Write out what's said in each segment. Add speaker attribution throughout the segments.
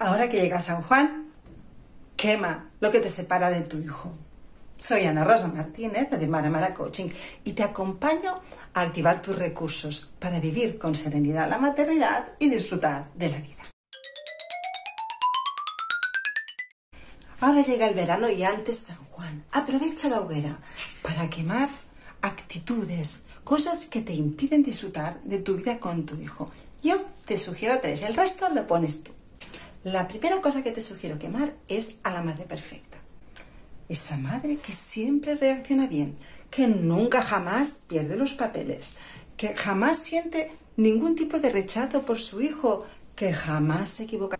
Speaker 1: Ahora que llega San Juan, quema lo que te separa de tu hijo. Soy Ana Rosa Martínez de Mara Mara Coaching y te acompaño a activar tus recursos para vivir con serenidad la maternidad y disfrutar de la vida. Ahora llega el verano y antes San Juan. Aprovecha la hoguera para quemar actitudes, cosas que te impiden disfrutar de tu vida con tu hijo. Yo te sugiero tres, el resto lo pones tú. La primera cosa que te sugiero quemar es a la madre perfecta. Esa madre que siempre reacciona bien, que nunca jamás pierde los papeles, que jamás siente ningún tipo de rechazo por su hijo, que jamás se equivoca.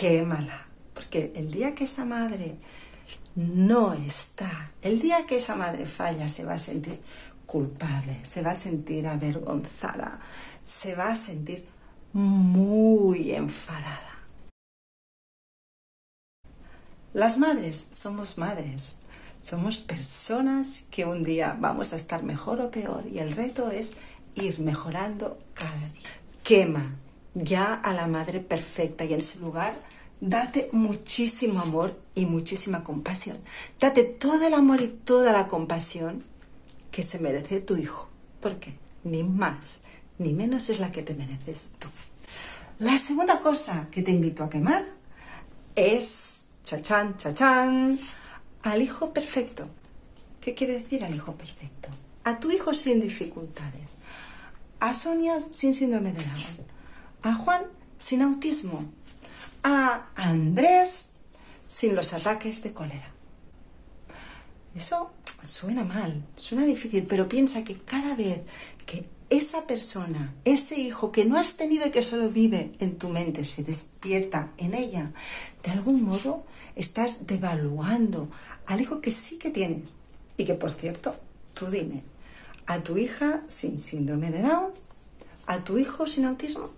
Speaker 1: Quémala, porque el día que esa madre no está, el día que esa madre falla, se va a sentir culpable, se va a sentir avergonzada, se va a sentir muy enfadada. Las madres somos madres, somos personas que un día vamos a estar mejor o peor y el reto es ir mejorando cada día. Quema ya a la madre perfecta y en su lugar date muchísimo amor y muchísima compasión. Date todo el amor y toda la compasión que se merece tu hijo. Porque ni más ni menos es la que te mereces tú. La segunda cosa que te invito a quemar es chachán, chachán, al hijo perfecto. ¿Qué quiere decir al hijo perfecto? A tu hijo sin dificultades, a Sonia sin síndrome de Down, a Juan sin autismo, a Andrés sin los ataques de cólera. Eso suena mal, suena difícil, pero piensa que cada vez que esa persona, ese hijo que no has tenido y que solo vive en tu mente, se despierta en ella, de algún modo estás devaluando al hijo que sí que tienes. Y que, por cierto, tú dime, a tu hija sin síndrome de Down, a tu hijo sin autismo,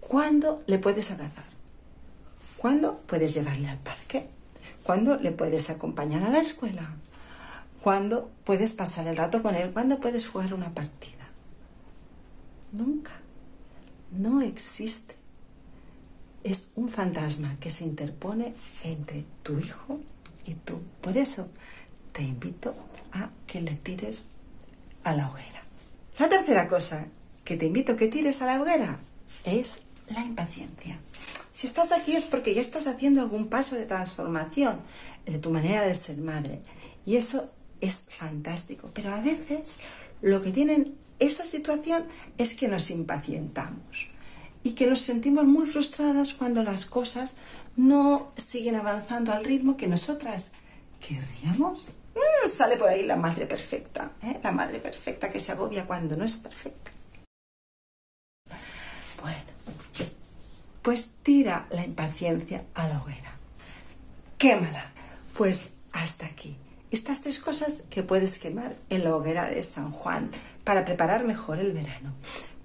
Speaker 1: ¿cuándo le puedes abrazar? ¿Cuándo puedes llevarle al parque? ¿Cuándo le puedes acompañar a la escuela? ¿Cuándo puedes pasar el rato con él? ¿Cuándo puedes jugar una partida? Nunca. No existe. Es un fantasma que se interpone entre tu hijo y tú. Por eso te invito a que le tires a la hoguera. La tercera cosa que te invito a que tires a la hoguera es la impaciencia. Si estás aquí es porque ya estás haciendo algún paso de transformación de tu manera de ser madre. Y eso es fantástico. Pero a veces lo que tienen esa situación es que nos impacientamos y que nos sentimos muy frustradas cuando las cosas no siguen avanzando al ritmo que nosotras querríamos. Mm, sale por ahí la madre perfecta, ¿eh? la madre perfecta que se agobia cuando no es perfecta. Bueno, pues tira la impaciencia a la hoguera. Quémala. Pues hasta aquí. Estas tres cosas que puedes quemar en la hoguera de San Juan para preparar mejor el verano.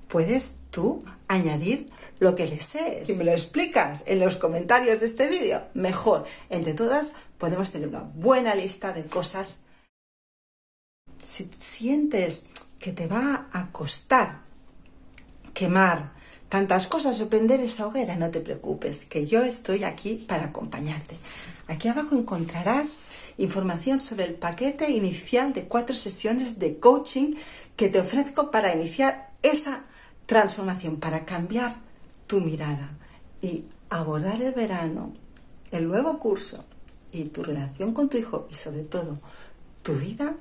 Speaker 1: Puedes tú añadir lo que desees. Si me lo explicas en los comentarios de este vídeo, mejor. Entre todas podemos tener una buena lista de cosas. Si sientes que te va a costar quemar tantas cosas o esa hoguera, no te preocupes, que yo estoy aquí para acompañarte. Aquí abajo encontrarás información sobre el paquete inicial de cuatro sesiones de coaching que te ofrezco para iniciar esa transformación, para cambiar tu mirada y abordar el verano, el nuevo curso y tu relación con tu hijo y sobre todo tu vida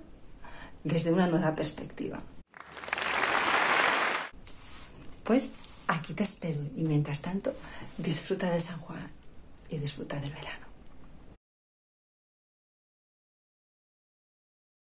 Speaker 1: desde una nueva perspectiva. Pues aquí te espero y mientras tanto disfruta de San Juan y disfruta del verano.